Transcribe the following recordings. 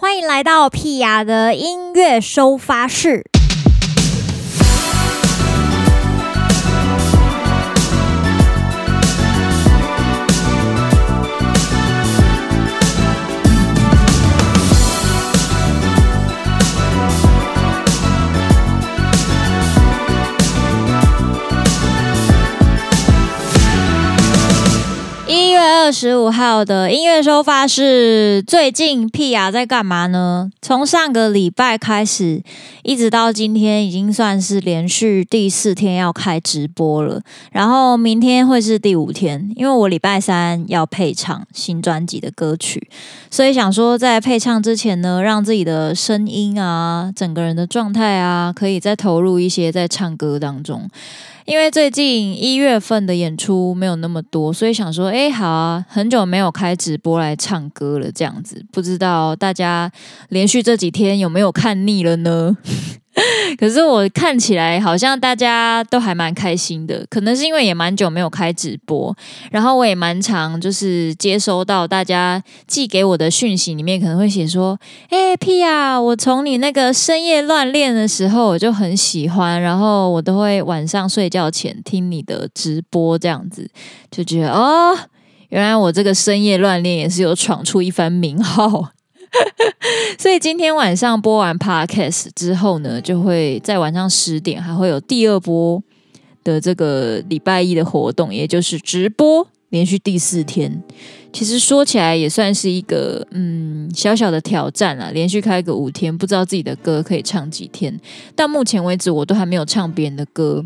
欢迎来到屁雅的音乐收发室。二十五号的音乐收发室，最近屁雅在干嘛呢？从上个礼拜开始，一直到今天，已经算是连续第四天要开直播了。然后明天会是第五天，因为我礼拜三要配唱新专辑的歌曲，所以想说在配唱之前呢，让自己的声音啊，整个人的状态啊，可以再投入一些在唱歌当中。因为最近一月份的演出没有那么多，所以想说，哎，好啊，很久没有开直播来唱歌了，这样子，不知道大家连续这几天有没有看腻了呢？可是我看起来好像大家都还蛮开心的，可能是因为也蛮久没有开直播，然后我也蛮常就是接收到大家寄给我的讯息里面可能会写说，哎，屁雅，我从你那个深夜乱练的时候我就很喜欢，然后我都会晚上睡觉前听你的直播，这样子就觉得哦，原来我这个深夜乱练也是有闯出一番名号。所以今天晚上播完 Podcast 之后呢，就会在晚上十点还会有第二波的这个礼拜一的活动，也就是直播，连续第四天。其实说起来也算是一个嗯小小的挑战啊，连续开个五天，不知道自己的歌可以唱几天。到目前为止，我都还没有唱别人的歌，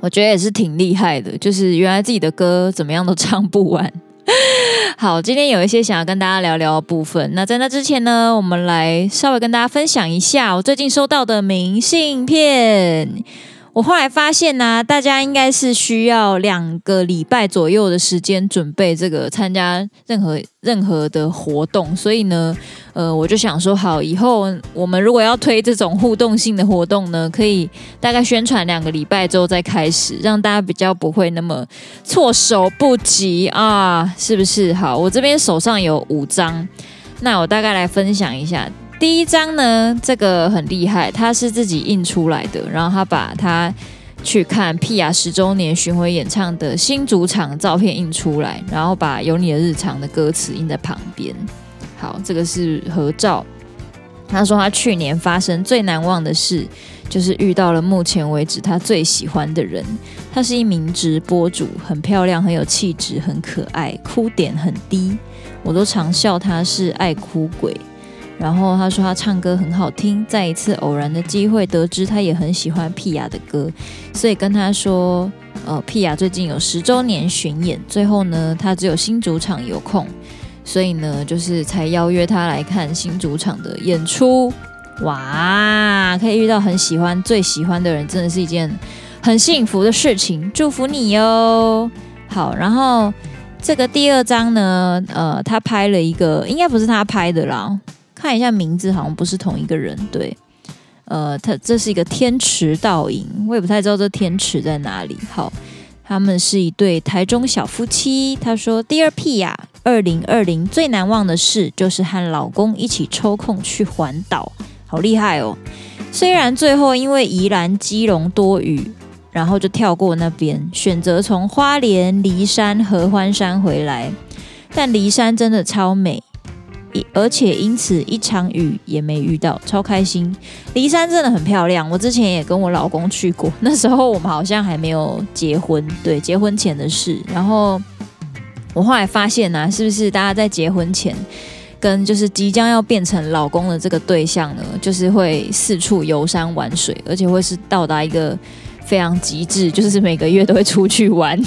我觉得也是挺厉害的。就是原来自己的歌怎么样都唱不完。好，今天有一些想要跟大家聊聊的部分。那在那之前呢，我们来稍微跟大家分享一下我最近收到的明信片。我后来发现呢、大家应该是需要两个礼拜左右的时间准备这个参加任何任何的活动，所以呢，呃，我就想说，好，以后我们如果要推这种互动性的活动呢，可以大概宣传两个礼拜之后再开始，让大家比较不会那么措手不及啊，是不是？好，我这边手上有五张，那我大概来分享一下。第一张呢，这个很厉害，他是自己印出来的，然后他把他去看屁雅十周年巡回演唱的新主场照片印出来，然后把有你的日常的歌词印在旁边。好，这个是合照。他说他去年发生最难忘的事，就是遇到了目前为止他最喜欢的人。他是一名直播主，很漂亮，很有气质，很可爱，哭点很低，我都常笑他是爱哭鬼。然后他说他唱歌很好听，在一次偶然的机会得知他也很喜欢屁雅的歌，所以跟他说，呃，屁雅最近有十周年巡演，最后呢，他只有新主场有空，所以呢，就是才邀约他来看新主场的演出。哇，可以遇到很喜欢、最喜欢的人，真的是一件很幸福的事情，祝福你哟。好，然后这个第二张呢，呃，他拍了一个，应该不是他拍的啦。看一下名字，好像不是同一个人。对，呃，他这是一个天池倒影，我也不太知道这天池在哪里。好，他们是一对台中小夫妻。他说：“Dear 屁雅，二零二零最难忘的事就是和老公一起抽空去环岛，好厉害哦！虽然最后因为宜兰基隆多雨，然后就跳过那边，选择从花莲梨山合欢山回来，但梨山真的超美。”而且因此一场雨也没遇到，超开心。骊山真的很漂亮，我之前也跟我老公去过，那时候我们好像还没有结婚，对，结婚前的事。然后我后来发现呢、是不是大家在结婚前跟就是即将要变成老公的这个对象呢，就是会四处游山玩水，而且会是到达一个非常极致，就是每个月都会出去玩。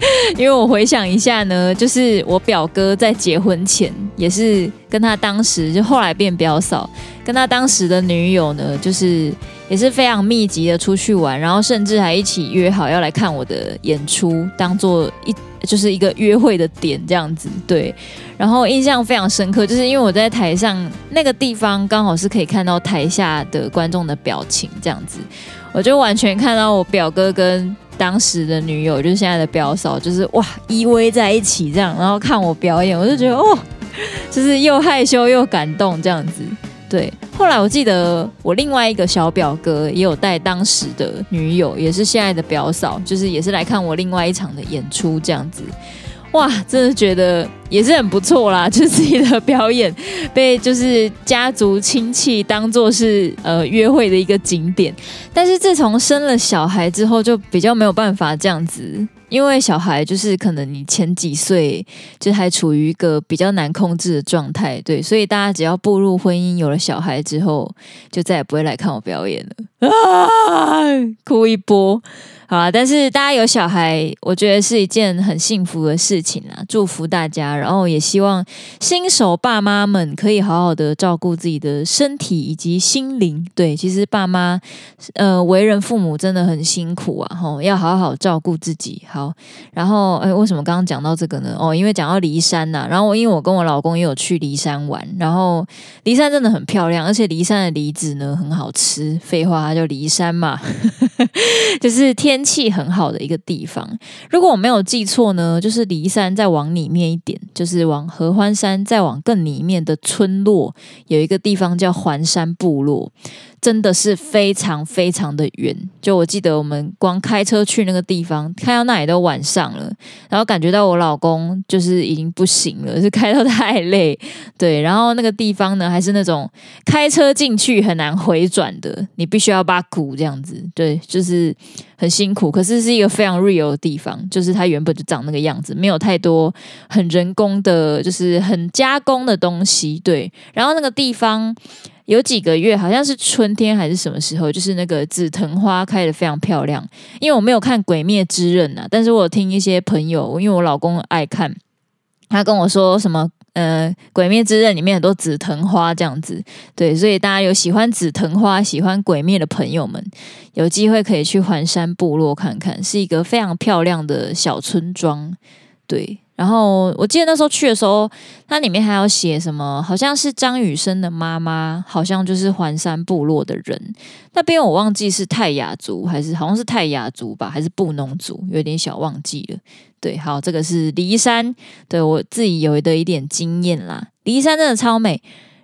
因为我回想一下呢，就是我表哥在结婚前也是跟他当时就后来变表嫂，跟他当时的女友呢，就是也是非常密集的出去玩，然后甚至还一起约好要来看我的演出，当做一就是一个约会的点这样子。对，然后印象非常深刻，就是因为我在台上那个地方刚好是可以看到台下的观众的表情这样子，我就完全看到我表哥跟。当时的女友就是现在的表嫂，就是哇依偎在一起这样，然后看我表演，我就觉得哦，就是又害羞又感动这样子。对，后来我记得我另外一个小表哥也有带当时的女友，也是现在的表嫂，就是也是来看我另外一场的演出这样子。哇，真的觉得也是很不错啦，就是自己的表演被就是家族亲戚当做是呃约会的一个景点。但是自从生了小孩之后，就比较没有办法这样子，因为小孩就是可能你前几岁就还处于一个比较难控制的状态，对，所以大家只要步入婚姻，有了小孩之后，就再也不会来看我表演了，啊，哭一波。好啊，但是大家有小孩，我觉得是一件很幸福的事情啊！祝福大家，然后也希望新手爸妈们可以好好的照顾自己的身体以及心灵。对，其实爸妈，呃，为人父母真的很辛苦啊，吼，要好好照顾自己。好，然后，哎，为什么刚刚讲到这个呢？哦，因为讲到骊山呐，然后因为我跟我老公也有去骊山玩，然后骊山真的很漂亮，而且骊山的梨子呢很好吃。废话，它就骊山嘛，就是天。气很好的一个地方，如果我没有记错呢，就是骊山再往里面一点，就是往合欢山再往更里面的村落，有一个地方叫环山部落。真的是非常非常的远，就我记得我们光开车去那个地方，开到那里都晚上了，然后感觉到我老公就是已经不行了，是开到太累，对，然后那个地方呢还是那种开车进去很难回转的，你必须要把鼓这样子，对，就是很辛苦，可是是一个非常 real 的地方，就是它原本就长那个样子，没有太多很人工的，就是很加工的东西，对，然后那个地方。有几个月，好像是春天还是什么时候，就是那个紫藤花开得非常漂亮。因为我没有看《鬼灭之刃》呐，但是我有听一些朋友，因为我老公爱看，他跟我说什么，呃，《鬼灭之刃》里面很多紫藤花这样子，对，所以大家有喜欢紫藤花、喜欢鬼灭的朋友们，有机会可以去环山部落看看，是一个非常漂亮的小村庄，对。然后我记得那时候去的时候，它里面还有写什么，好像是张雨生的妈妈，好像就是环山部落的人。那边我忘记是泰雅族还是好像是泰雅族吧，还是布农族，有点小忘记了。对，好，这个是梨山，对我自己有的一点经验啦。梨山真的超美。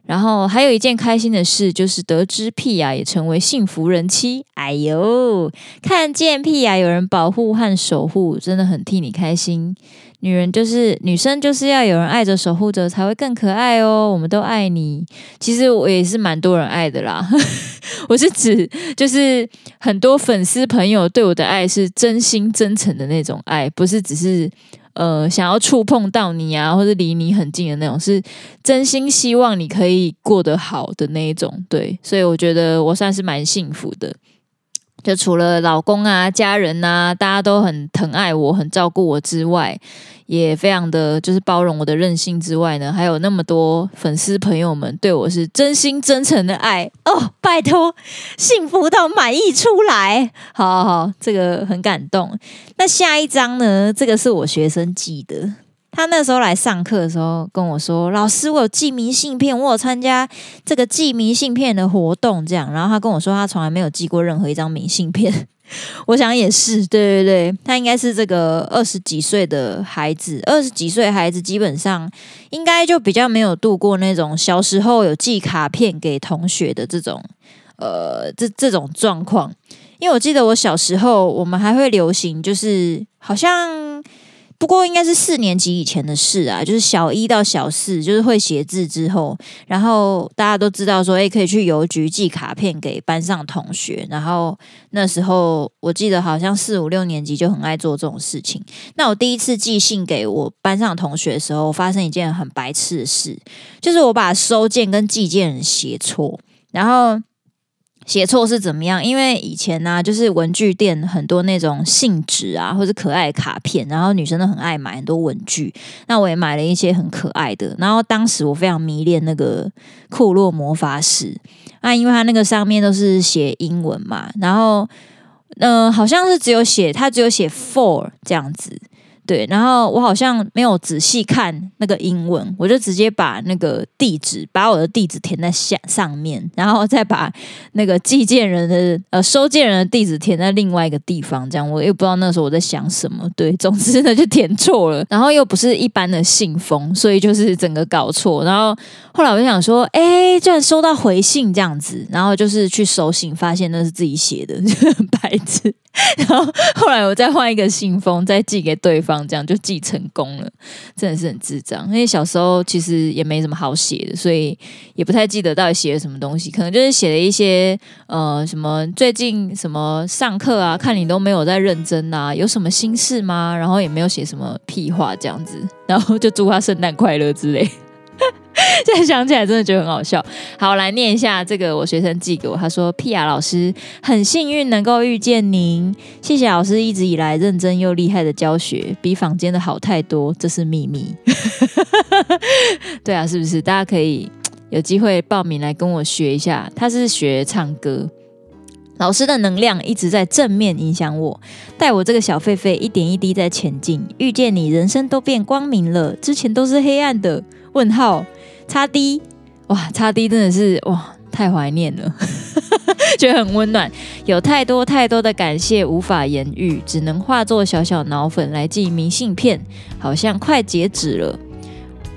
然后还有一件开心的事，就是得知屁雅也成为幸福人妻。哎呦，看见屁雅有人保护和守护，真的很替你开心。女人就是女生，就是要有人爱着守护着，才会更可爱哦。我们都爱你，其实我也是蛮多人爱的啦。我是指，就是很多粉丝朋友对我的爱是真心真诚的那种爱，不是只是呃想要触碰到你啊，或者离你很近的那种，是真心希望你可以过得好的那一种。对，所以我觉得我算是蛮幸福的。就除了老公啊、家人啊，大家都很疼爱我、很照顾我之外，也非常的就是包容我的任性之外呢，还有那么多粉丝朋友们对我是真心真诚的爱哦，拜托，幸福到满溢出来，好好好，这个很感动。那下一张呢？这个是我学生寄的。他那时候来上课的时候跟我说：“老师，我有寄明信片，我有参加这个寄明信片的活动，这样。”然后他跟我说，他从来没有寄过任何一张明信片。我想也是，对对对，他应该是这个二十几岁的孩子，二十几岁孩子基本上应该就比较没有度过那种小时候有寄卡片给同学的这种呃这这种状况。因为我记得我小时候，我们还会流行，就是好像。不过应该是四年级以前的事啊，就是小一到小四，就是会写字之后，然后大家都知道说，诶，可以去邮局寄卡片给班上同学。然后那时候我记得好像四五六年级就很爱做这种事情。那我第一次寄信给我班上同学的时候，发生一件很白痴的事，就是我把收件跟寄件人写错，然后。写错是怎么样？因为以前呢、就是文具店很多那种信纸啊，或者可爱卡片，然后女生都很爱买很多文具。那我也买了一些很可爱的。然后当时我非常迷恋那个库洛魔法使，那因为它那个上面都是写英文嘛，然后嗯、好像是只有写它只有写 for 这样子。对，然后我好像没有仔细看那个英文，我就直接把那个地址，把我的地址填在下上面，然后再把那个寄件人的呃收件人的地址填在另外一个地方，这样我也不知道那时候我在想什么。对，总之呢就填错了，然后又不是一般的信封，所以就是整个搞错。然后后来我就想说，哎，居然收到回信这样子，然后就是去收信，发现那是自己写的，就很白痴。然后后来我再换一个信封，再寄给对方，这样就记成功了。真的是很智障，因为小时候其实也没什么好写的，所以也不太记得到底写了什么东西。可能就是写了一些呃什么最近什么上课啊，看你都没有在认真啊，有什么心事吗？然后也没有写什么屁话这样子，然后就祝他圣诞快乐之类。现在想起来真的觉得很好笑。好，来念一下这个我学生寄给我，他说：“皮亚老师很幸运能够遇见您，谢谢老师一直以来认真又厉害的教学，比坊间的好太多，这是秘密。”对啊，是不是？大家可以有机会报名来跟我学一下。他是学唱歌，老师的能量一直在正面影响我，带我这个小狒狒一点一滴在前进。遇见你，人生都变光明了，之前都是黑暗的。问号，叉 D，哇，叉 D 真的是哇，太怀念了，觉得很温暖，有太多太多的感谢无法言喻，只能化作小小脑粉来寄明信片，好像快截止了。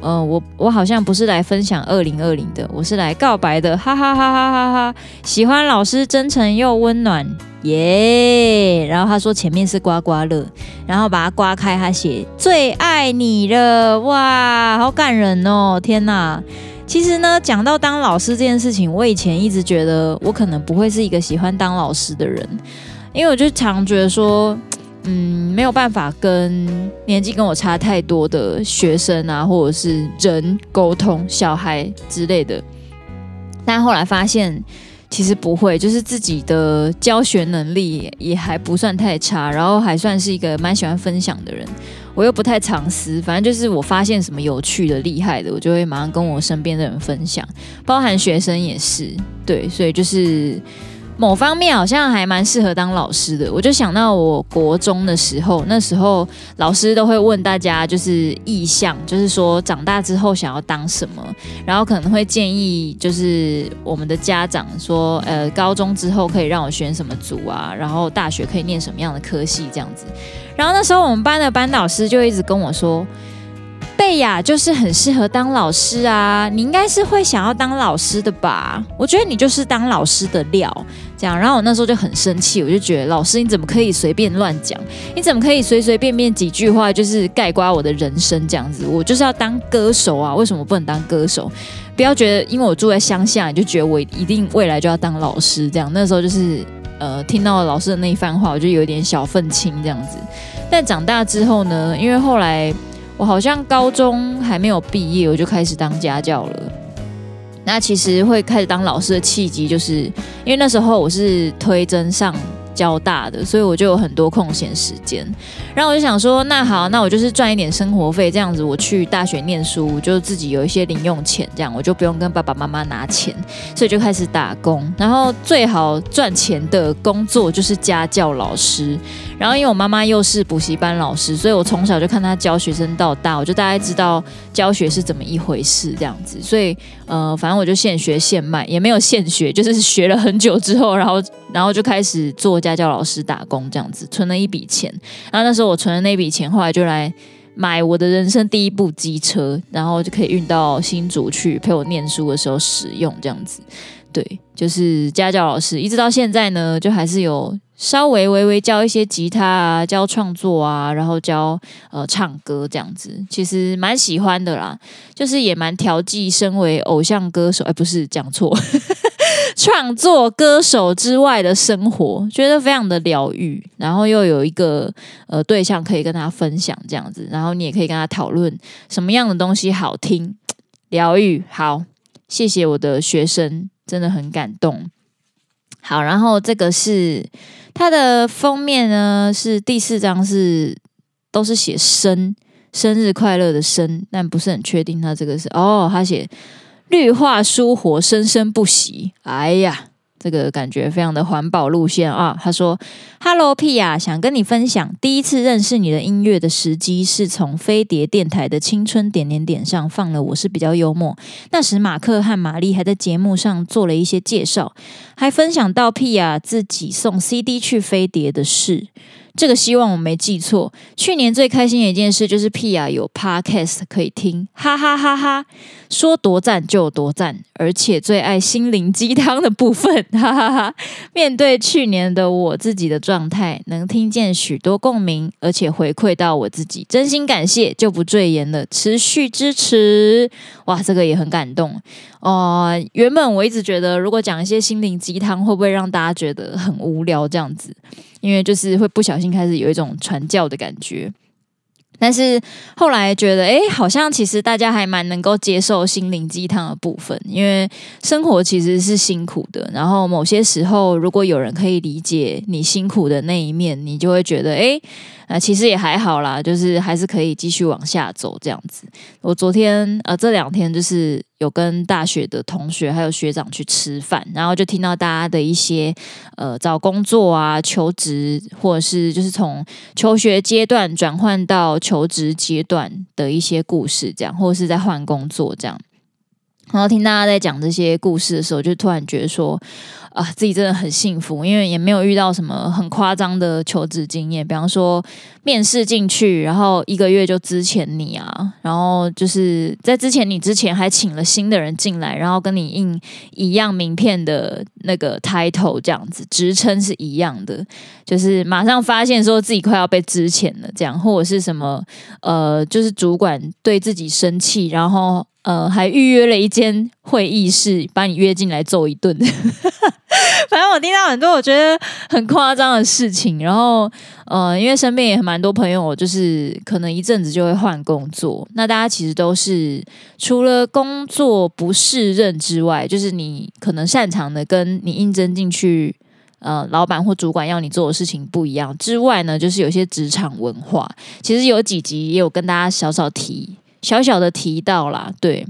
嗯、我我好像不是来分享二零二零的，我是来告白的，哈哈哈哈哈哈！喜欢老师真诚又温暖，耶、然后他说前面是刮刮乐，然后把它刮开，他写最爱你了，哇，好感人哦！天哪，其实呢，讲到当老师这件事情，我以前一直觉得我可能不会是一个喜欢当老师的人，因为我就常觉得说。嗯，没有办法跟年纪跟我差太多的学生啊，或者是人沟通，小孩之类的。但后来发现，其实不会，就是自己的教学能力也还不算太差，然后还算是一个蛮喜欢分享的人。我又不太藏私，反正就是我发现什么有趣的、厉害的，我就会马上跟我身边的人分享，包含学生也是。对，所以就是。某方面好像还蛮适合当老师的，我就想到我国中的时候，那时候老师都会问大家就是意向，就是说长大之后想要当什么，然后可能会建议就是我们的家长说，呃，高中之后可以让我选什么组啊，然后大学可以念什么样的科系这样子，然后那时候我们班的班导师就一直跟我说。贝雅就是很适合当老师啊，你应该是会想要当老师的吧？我觉得你就是当老师的料，这样。然后我那时候就很生气，我就觉得老师你怎么可以随便乱讲？你怎么可以随随便便几句话就是概括我的人生这样子？我就是要当歌手啊，为什么不能当歌手？不要觉得因为我住在乡下，你就觉得我一定未来就要当老师这样。那时候就是呃，听到老师的那一番话，我就有点小愤青这样子。但长大之后呢，因为后来。我好像高中还没有毕业，我就开始当家教了。那其实会开始当老师的契机，就是因为那时候我是推甄上。交大的，所以我就有很多空闲时间，然后我就想说，那好，那我就是赚一点生活费，这样子我去大学念书，就自己有一些零用钱，这样我就不用跟爸爸妈妈拿钱，所以就开始打工。然后最好赚钱的工作就是家教老师。然后因为我妈妈又是补习班老师，所以我从小就看她教学生到大，我就大概知道教学是怎么一回事，这样子。所以呃，反正我就现学现卖，也没有现学，就是学了很久之后，然后然后就开始做。家教老师打工这样子，存了一笔钱，然后那时候我存的那笔钱，后来就来买我的人生第一部机车，然后就可以运到新竹去陪我念书的时候使用这样子。对，就是家教老师，一直到现在呢，就还是有稍微微微教一些吉他啊，教创作啊，然后教呃唱歌这样子，其实蛮喜欢的啦，就是也蛮调剂身为偶像歌手，哎，不是讲错。创作歌手之外的生活，觉得非常的疗愈，然后又有一个呃对象可以跟他分享这样子，然后你也可以跟他讨论什么样的东西好听，疗愈。好，谢谢我的学生，真的很感动。好，然后这个是它的封面呢，是第四张是都是写生生日快乐的生，但不是很确定它这个是哦，他写。绿化蔬活，生生不息。哎呀，这个感觉非常的环保路线啊。他说：“Hello Pia，想跟你分享，第一次认识你的音乐的时机是从飞碟电台的青春点点点上放了。我是比较幽默，那时马克和玛丽还在节目上做了一些介绍，还分享到 Pia 自己送 CD 去飞碟的事。”这个希望我没记错。去年最开心的一件事就是 Pia 有 Podcast 可以听，哈哈哈哈！说多赞就多赞，而且最爱心灵鸡汤的部分，哈哈哈！面对去年的我自己的状态，能听见许多共鸣，而且回馈到我自己，真心感谢，就不赘言了。持续支持，哇，这个也很感动、呃。原本我一直觉得，如果讲一些心灵鸡汤，会不会让大家觉得很无聊这样子？因为就是会不小心开始有一种传教的感觉，但是后来觉得，哎，好像其实大家还蛮能够接受心灵鸡汤的部分，因为生活其实是辛苦的，然后某些时候如果有人可以理解你辛苦的那一面，你就会觉得，哎。呃，其实也还好啦，就是还是可以继续往下走这样子。我昨天呃这两天就是有跟大学的同学还有学长去吃饭，然后就听到大家的一些呃找工作啊、求职，或者是就是从求学阶段转换到求职阶段的一些故事，这样，或者是在换工作这样。然后听大家在讲这些故事的时候，就突然觉得说。啊，自己真的很幸福，因为也没有遇到什么很夸张的求职经验，比方说面试进去，然后一个月就资遣你啊，然后就是在资遣你之前还请了新的人进来，然后跟你印一样名片的那个 title 这样子，职称是一样的，就是马上发现说自己快要被资遣了，这样或者是什么呃，就是主管对自己生气，然后。呃，还预约了一间会议室，把你约进来揍一顿。反正我听到很多我觉得很夸张的事情。然后，呃，因为身边也蛮多朋友，就是可能一阵子就会换工作。那大家其实都是除了工作不适任之外，就是你可能擅长的跟你应征进去，呃，老板或主管要你做的事情不一样之外呢，就是有些职场文化。其实有几集也有跟大家小小提。小小的提到啦，对，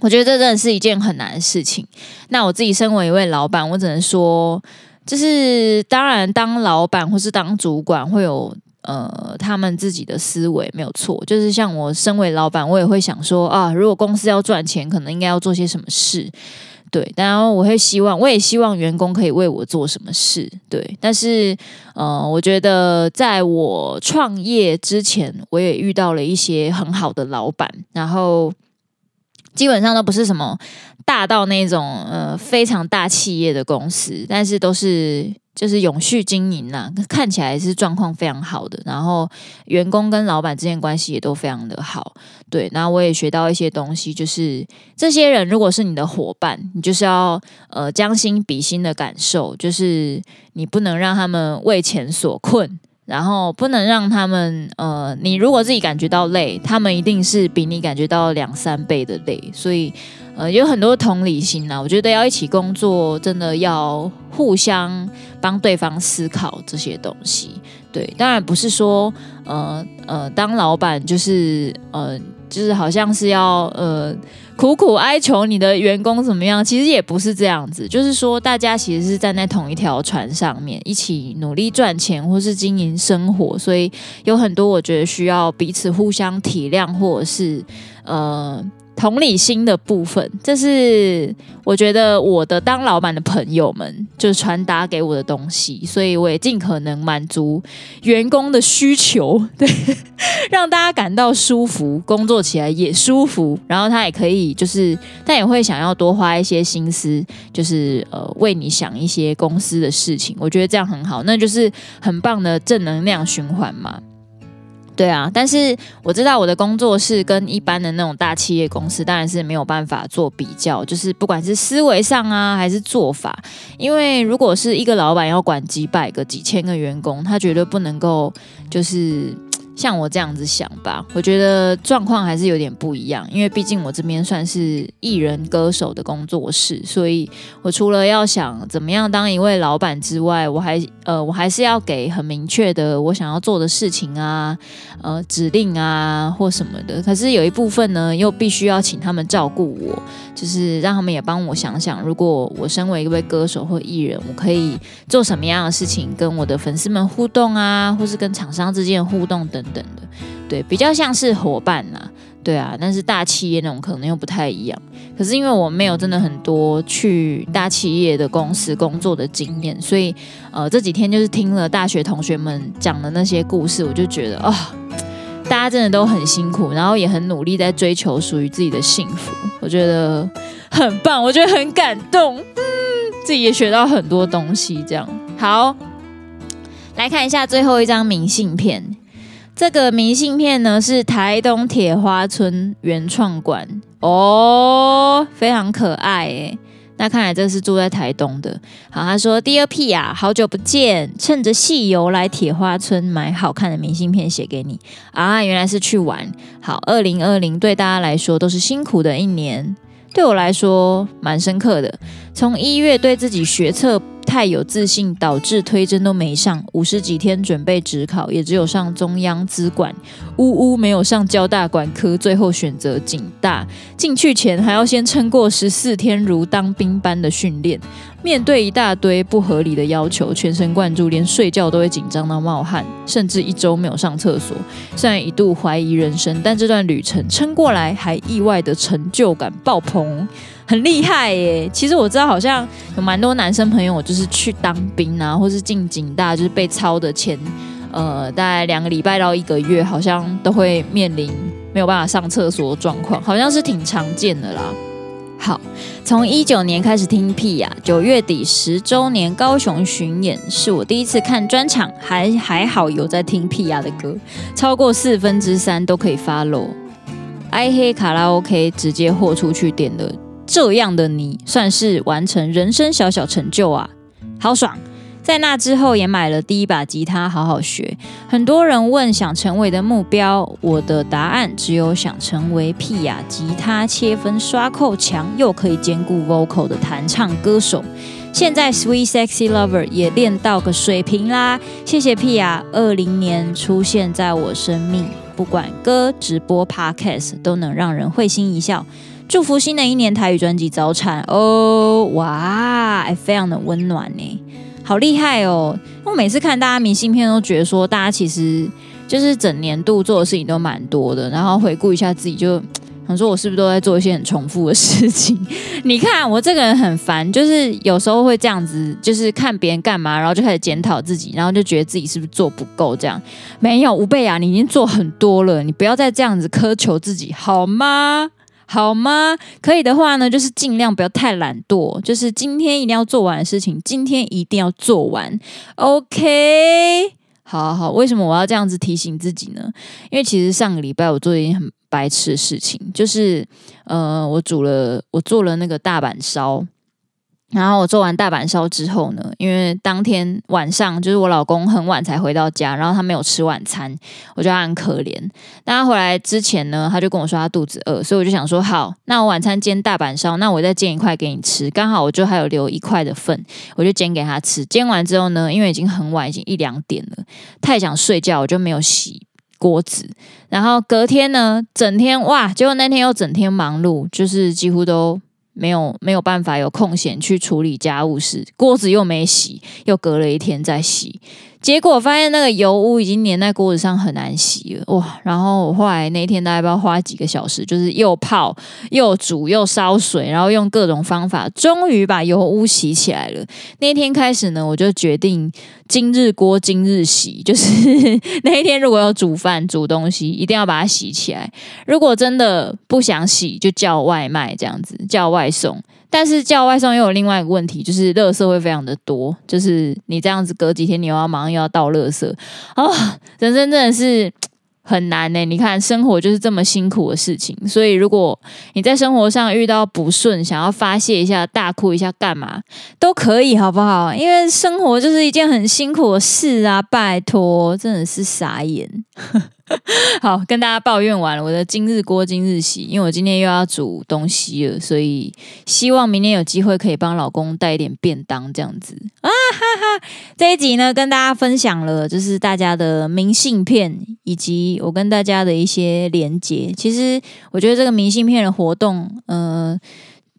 我觉得这真的是一件很难的事情。那我自己身为一位老板，我只能说，就是当然当老板或是当主管会有呃他们自己的思维没有错。就是像我身为老板，我也会想说啊，如果公司要赚钱，可能应该要做些什么事。对，当然我会希望，我也希望员工可以为我做什么事。对，但是，呃，我觉得在我创业之前，我也遇到了一些很好的老板，然后基本上都不是什么大到那种呃非常大企业的公司，但是都是。就是永续经营呐，看起来是状况非常好的，然后员工跟老板之间关系也都非常的好，对。那我也学到一些东西，就是这些人如果是你的伙伴，你就是要呃将心比心的感受，就是你不能让他们为钱所困。然后不能让他们，呃，你如果自己感觉到累，他们一定是比你感觉到两三倍的累。所以，呃，有很多同理心呐。我觉得要一起工作，真的要互相帮对方思考这些东西。对，当然不是说，呃呃，当老板就是，呃，就是好像是要，呃。苦苦哀求你的员工怎么样？其实也不是这样子，就是说大家其实是站在同一条船上面，一起努力赚钱或是经营生活，所以有很多我觉得需要彼此互相体谅，或者是呃。同理心的部分，这是我觉得我的当老板的朋友们就传达给我的东西，所以我也尽可能满足员工的需求，对，让大家感到舒服，工作起来也舒服，然后他也可以就是他也会想要多花一些心思，就是呃为你想一些公司的事情，我觉得这样很好，那就是很棒的正能量循环嘛。对啊，但是我知道我的工作室跟一般的那种大企业公司当然是没有办法做比较，就是不管是思维上啊，还是做法，因为如果是一个老板要管几百个、几千个员工，他绝对不能够就是像我这样子想吧，我觉得状况还是有点不一样，因为毕竟我这边算是艺人歌手的工作室，所以我除了要想怎么样当一位老板之外，我还呃我还是要给很明确的我想要做的事情啊，呃指令啊或什么的。可是有一部分呢，又必须要请他们照顾我，就是让他们也帮我想想，如果我身为一位歌手或艺人，我可以做什么样的事情，跟我的粉丝们互动啊，或是跟厂商之间的互动等。等的，对，比较像是伙伴呐，对啊，但是大企业那种可能又不太一样。可是因为我没有真的很多去大企业的公司工作的经验，所以呃这几天就是听了大学同学们讲的那些故事，我就觉得啊、大家真的都很辛苦，然后也很努力在追求属于自己的幸福，我觉得很棒，我觉得很感动，嗯，自己也学到很多东西。这样好，来看一下最后一张明信片。这个明信片呢，是台东铁花村原创馆哦，非常可爱诶。那看来这是住在台东的。好，他说第二批啊好久不见，趁着戏游来铁花村买好看的明信片写给你啊，原来是去玩。好，二零二零对大家来说都是辛苦的一年，对我来说蛮深刻的。从一月对自己学测。”太有自信，导致推甄都没上。五十几天准备指考，也只有上中央资管，呜呜没有上交大管科，最后选择警大。进去前还要先撑过十四天如当兵般的训练，面对一大堆不合理的要求，全神贯注，连睡觉都会紧张到冒汗，甚至一周没有上厕所。虽然一度怀疑人生，但这段旅程撑过来，还意外的成就感爆棚。很厉害耶！其实我知道，好像有蛮多男生朋友，就是去当兵啊，或是进警大，就是被操的前，呃，大概两个礼拜到一个月，好像都会面临没有办法上厕所的状况，好像是挺常见的啦。好，从一九年开始听屁呀九月底十周年高雄巡演是我第一次看专场，还还好有在听屁呀的歌，超过四分之三都可以 follow。爱黑卡拉 OK 直接豁出去点了。这样的你算是完成人生小小成就啊，好爽！在那之后也买了第一把吉他，好好学。很多人问想成为的目标，我的答案只有想成为 Pia 吉他切分刷扣强又可以兼顾 vocal 的弹唱歌手。现在 Sweet Sexy Lover 也练到个水平啦，谢谢 Pia，二零年出现在我生命，不管歌、直播、Podcast 都能让人会心一笑。祝福新的一年台语专辑早产哦！哇，非常的温暖呢，好厉害哦！我每次看大家明信片都觉得说，大家其实就是整年度做的事情都蛮多的，然后回顾一下自己，就想说我是不是都在做一些很重复的事情？你看我这个人很烦，就是有时候会这样子，就是看别人干嘛，然后就开始检讨自己，然后就觉得自己是不是做不够这样？没有，吴贝雅，你已经做很多了，你不要再这样子苛求自己好吗？好吗？可以的话呢，就是尽量不要太懒惰，就是今天一定要做完的事情，今天一定要做完。OK，好好，为什么我要这样子提醒自己呢？因为其实上个礼拜我做一件很白痴的事情，就是呃，我煮了，我做了那个大阪烧。然后我做完大阪烧之后呢，因为当天晚上就是我老公很晚才回到家，然后他没有吃晚餐，我觉得他很可怜。但他回来之前呢，他就跟我说他肚子饿，所以我就想说好，那我晚餐煎大阪烧，那我再煎一块给你吃，刚好我就还有留一块的份，我就煎给他吃。煎完之后呢，因为已经很晚，已经一两点了，太想睡觉，我就没有洗锅子。然后隔天呢，整天哇，结果那天又整天忙碌，就是几乎都。没有没有办法有空闲去处理家务事，锅子又没洗，又隔了一天再洗。结果发现那个油污已经粘在锅子上，很难洗了哇！然后我后来那天大概不知道花几个小时，就是又泡又煮又烧水，然后用各种方法，终于把油污洗起来了。那天开始呢，我就决定今日锅今日洗，就是 那一天如果要煮饭煮东西，一定要把它洗起来。如果真的不想洗，就叫外卖这样子，叫外送。但是叫外送又有另外一个问题，就是垃圾会非常的多，就是你这样子隔几天你又要忙又要倒垃圾啊，人生真的是很难呢。你看生活就是这么辛苦的事情，所以如果你在生活上遇到不顺，想要发泄一下、大哭一下，干嘛都可以，好不好？因为生活就是一件很辛苦的事啊，拜托，真的是傻眼。好，跟大家抱怨完了，我的今日锅今日洗，因为我今天又要煮东西了，所以希望明天有机会可以帮老公带一点便当这样子啊哈哈！这一集呢，跟大家分享了就是大家的明信片，以及我跟大家的一些连接。其实我觉得这个明信片的活动，嗯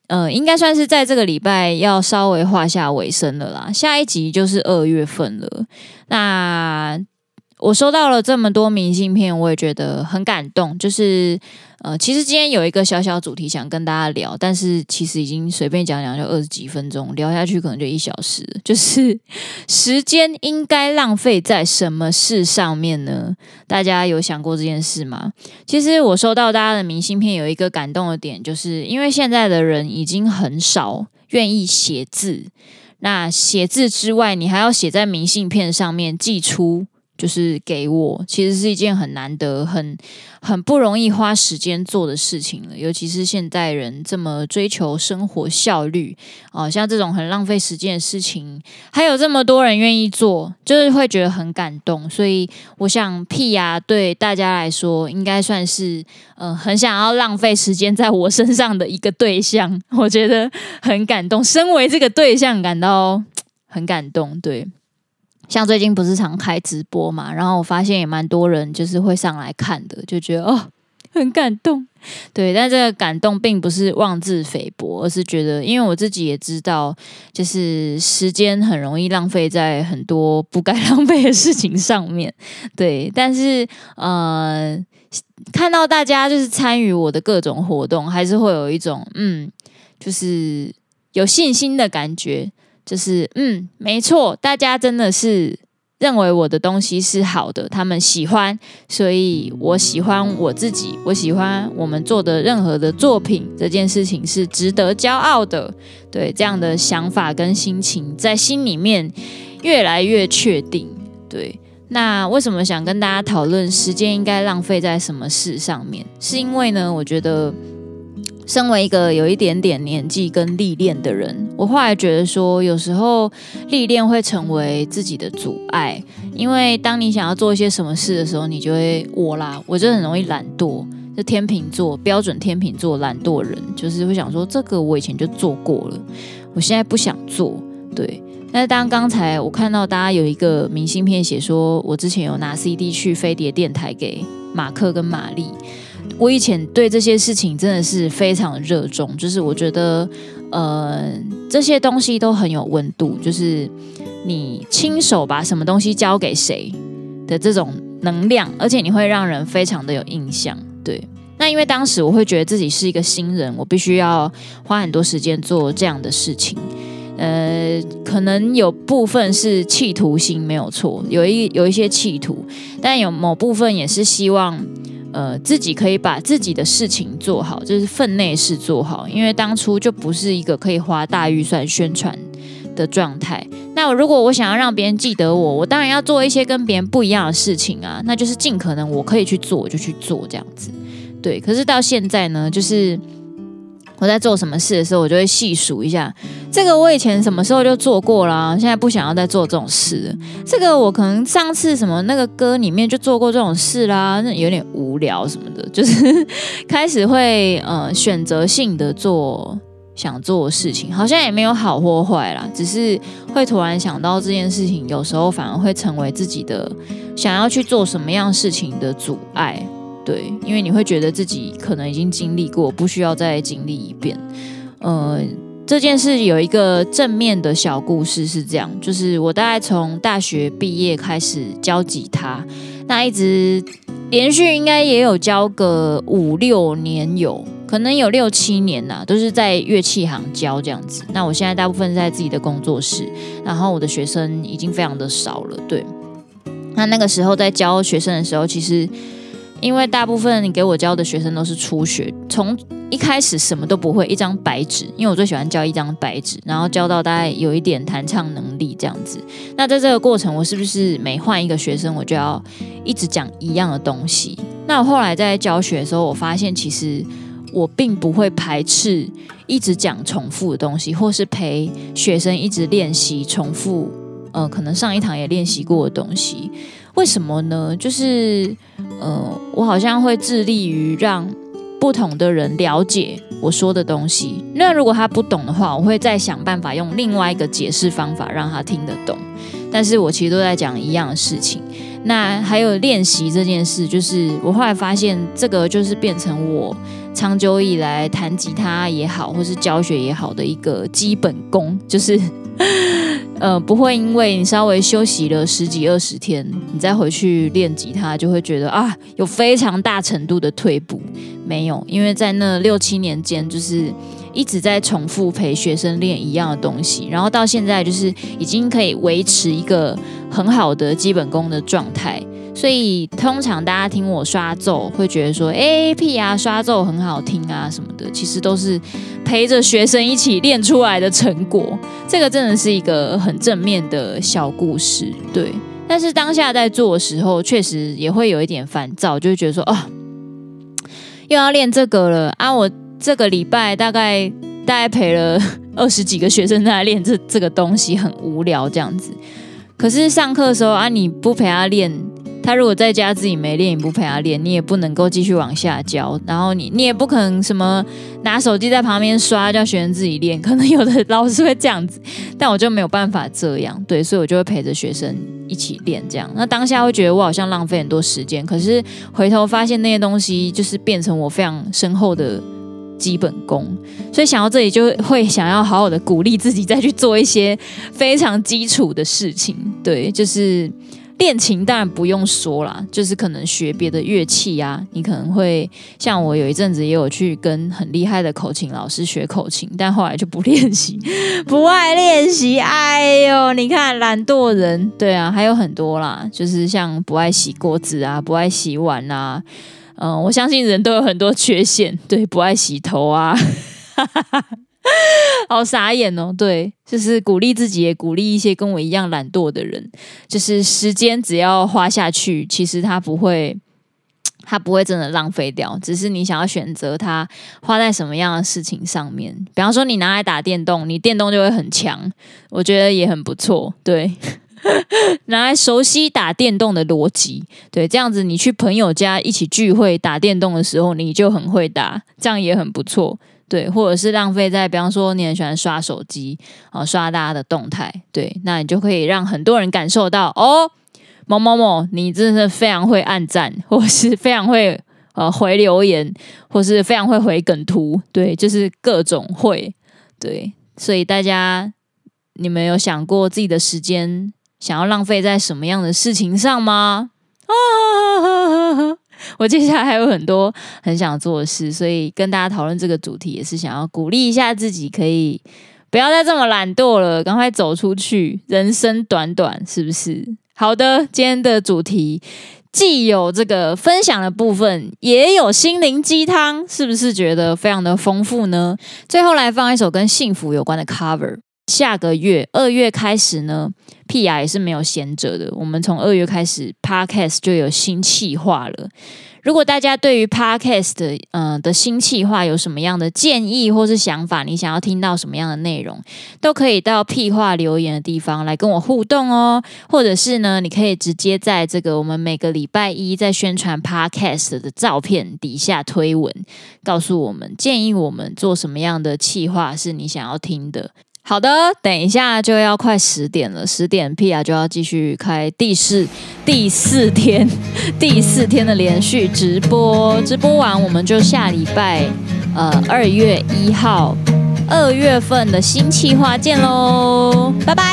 呃，呃，应该算是在这个礼拜要稍微画下尾声了啦。下一集就是二月份了，那。我收到了这么多明信片，我也觉得很感动。就是，呃，其实今天有一个小小主题想跟大家聊，但是其实已经随便讲讲就二十几分钟，聊下去可能就一小时。就是 时间应该浪费在什么事上面呢？大家有想过这件事吗？其实我收到大家的明信片，有一个感动的点，就是因为现在的人已经很少愿意写字。那写字之外，你还要写在明信片上面寄出。就是给我，其实是一件很难得、很很不容易花时间做的事情了。尤其是现代人这么追求生活效率，哦，像这种很浪费时间的事情，还有这么多人愿意做，就是会觉得很感动。所以，我想屁呀，对大家来说，应该算是嗯、呃，很想要浪费时间在我身上的一个对象。我觉得很感动，身为这个对象，感到很感动。对。像最近不是常开直播嘛，然后我发现也蛮多人就是会上来看的，就觉得哦很感动，对，但这个感动并不是妄自菲薄，而是觉得，因为我自己也知道，就是时间很容易浪费在很多不该 浪费的事情上面，对，但是呃，看到大家就是参与我的各种活动，还是会有一种嗯，就是有信心的感觉。就是嗯，没错，大家真的是认为我的东西是好的，他们喜欢，所以我喜欢我自己，我喜欢我们做的任何的作品，这件事情是值得骄傲的。对，这样的想法跟心情在心里面越来越确定。对，那为什么想跟大家讨论时间应该浪费在什么事上面？是因为呢，我觉得。身为一个有一点点年纪跟历练的人，我后来觉得说，有时候历练会成为自己的阻碍，因为当你想要做一些什么事的时候，你就会我啦，我就很容易懒惰，就天秤座标准天秤座懒惰人，就是会想说，这个我以前就做过了，我现在不想做，对。但是当刚才我看到大家有一个明信片写说，我之前有拿 CD 去飞碟电台给马克跟玛丽。我以前对这些事情真的是非常热衷，就是我觉得，呃，这些东西都很有温度，就是你亲手把什么东西交给谁的这种能量，而且你会让人非常的有印象。对，那因为当时我会觉得自己是一个新人，我必须要花很多时间做这样的事情，呃，可能有部分是企图心没有错，有一有一些企图，但有某部分也是希望。呃，自己可以把自己的事情做好，就是分内事做好。因为当初就不是一个可以花大预算宣传的状态。那如果我想要让别人记得我，我当然要做一些跟别人不一样的事情啊。那就是尽可能我可以去做，我就去做这样子。对，可是到现在呢，就是。我在做什么事的时候，我就会细数一下，这个我以前什么时候就做过啦，现在不想要再做这种事。这个我可能上次什么那个歌里面就做过这种事啦，那有点无聊什么的，就是 开始会呃选择性的做想做的事情，好像也没有好或坏啦，只是会突然想到这件事情，有时候反而会成为自己的想要去做什么样事情的阻碍。对，因为你会觉得自己可能已经经历过，不需要再经历一遍。呃，这件事有一个正面的小故事是这样，就是我大概从大学毕业开始教吉他，那一直连续应该也有教个五六年有，可能有六七年呐，都是在乐器行教这样子。那我现在大部分是在自己的工作室，然后我的学生已经非常的少了。对，那那个时候在教学生的时候，其实。因为大部分你给我教的学生都是初学，从一开始什么都不会，一张白纸。因为我最喜欢教一张白纸，然后教到大概有一点弹唱能力这样子。那在这个过程，我是不是每换一个学生，我就要一直讲一样的东西？那我后来在教学的时候，我发现其实我并不会排斥一直讲重复的东西，或是陪学生一直练习重复，呃，可能上一堂也练习过的东西。为什么呢？就是呃，我好像会致力于让不同的人了解我说的东西。那如果他不懂的话，我会再想办法用另外一个解释方法让他听得懂。但是我其实都在讲一样的事情。那还有练习这件事，就是我后来发现，这个就是变成我长久以来弹吉他也好，或是教学也好的一个基本功，就是呃，不会因为你稍微休息了十几二十天，你再回去练吉他，就会觉得啊，有非常大程度的退步。没有，因为在那六七年间，就是。一直在重复陪学生练一样的东西，然后到现在就是已经可以维持一个很好的基本功的状态。所以通常大家听我刷奏，会觉得说：“哎，屁啊，刷奏很好听啊什么的。”其实都是陪着学生一起练出来的成果。这个真的是一个很正面的小故事，对。但是当下在做的时候，确实也会有一点烦躁，就会觉得说：“啊，又要练这个了啊，我。”这个礼拜大概大概陪了 二十几个学生在练这这个东西，很无聊这样子。可是上课的时候啊，你不陪他练，他如果在家自己没练，你不陪他练，你也不能够继续往下教。然后你你也不可能什么拿手机在旁边刷，叫学生自己练。可能有的老师会这样子，但我就没有办法这样。对，所以我就会陪着学生一起练这样。那当下会觉得我好像浪费很多时间，可是回头发现那些东西就是变成我非常深厚的。基本功，所以想到这里就会想要好好的鼓励自己，再去做一些非常基础的事情。对，就是练琴，当然不用说啦，就是可能学别的乐器啊，你可能会像我有一阵子也有去跟很厉害的口琴老师学口琴，但后来就不练习，不爱练习。哎呦，你看懒惰人，对啊，还有很多啦，就是像不爱洗锅子啊，不爱洗碗啊。嗯，我相信人都有很多缺陷，对，不爱洗头啊，好傻眼哦。对，就是鼓励自己，也鼓励一些跟我一样懒惰的人。就是时间只要花下去，其实它不会，它不会真的浪费掉，只是你想要选择它花在什么样的事情上面。比方说，你拿来打电动，你电动就会很强，我觉得也很不错。对。拿来熟悉打电动的逻辑，对，这样子你去朋友家一起聚会打电动的时候，你就很会打，这样也很不错，对，或者是浪费在，比方说你很喜欢刷手机啊，刷大家的动态，对，那你就可以让很多人感受到哦，某某某，你真的是非常会按赞，或是非常会呃回留言，或是非常会回梗图，对，就是各种会，对，所以大家你们有想过自己的时间？想要浪费在什么样的事情上吗？啊，我接下来还有很多很想做的事，所以跟大家讨论这个主题，也是想要鼓励一下自己，可以不要再这么懒惰了，赶快走出去。人生短短，是不是？好的，今天的主题既有这个分享的部分，也有心灵鸡汤，是不是觉得非常的丰富呢？最后来放一首跟幸福有关的 cover。下个月二月开始呢，屁雅也是没有闲着的。我们从二月开始，Podcast 就有新企划了。如果大家对于 Podcast 的呃的新企划有什么样的建议或是想法，你想要听到什么样的内容，都可以到屁话留言的地方来跟我互动哦。或者是呢，你可以直接在这个我们每个礼拜一在宣传 Podcast 的照片底下推文，告诉我们建议我们做什么样的企划是你想要听的。好的，等一下就要快十点了，十点 P.R. 就要继续开第四第四天 第四天的连续直播，直播完我们就下礼拜呃二月一号二月份的新企划见喽，拜拜。